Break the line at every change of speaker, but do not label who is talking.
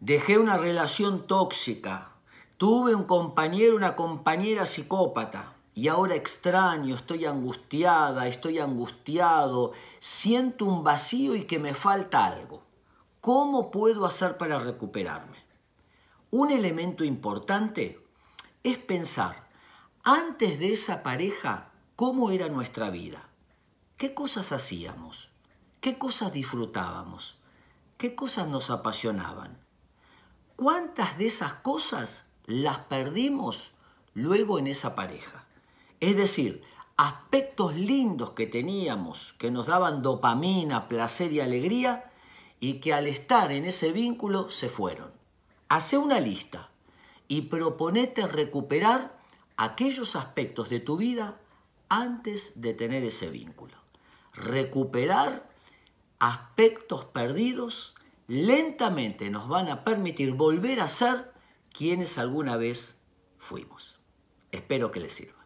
dejé una relación tóxica, tuve un compañero, una compañera psicópata y ahora extraño, estoy angustiada, estoy angustiado, siento un vacío y que me falta algo. ¿Cómo puedo hacer para recuperarme? Un elemento importante es pensar, antes de esa pareja, cómo era nuestra vida, qué cosas hacíamos, qué cosas disfrutábamos, qué cosas nos apasionaban. ¿Cuántas de esas cosas las perdimos luego en esa pareja? Es decir, aspectos lindos que teníamos, que nos daban dopamina, placer y alegría, y que al estar en ese vínculo se fueron. Hace una lista y proponete recuperar aquellos aspectos de tu vida antes de tener ese vínculo. Recuperar aspectos perdidos lentamente nos van a permitir volver a ser quienes alguna vez fuimos. Espero que les sirva.